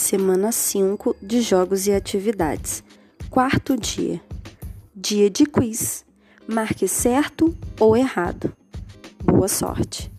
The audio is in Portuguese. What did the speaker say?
Semana 5 de Jogos e Atividades. Quarto dia. Dia de quiz. Marque certo ou errado. Boa sorte!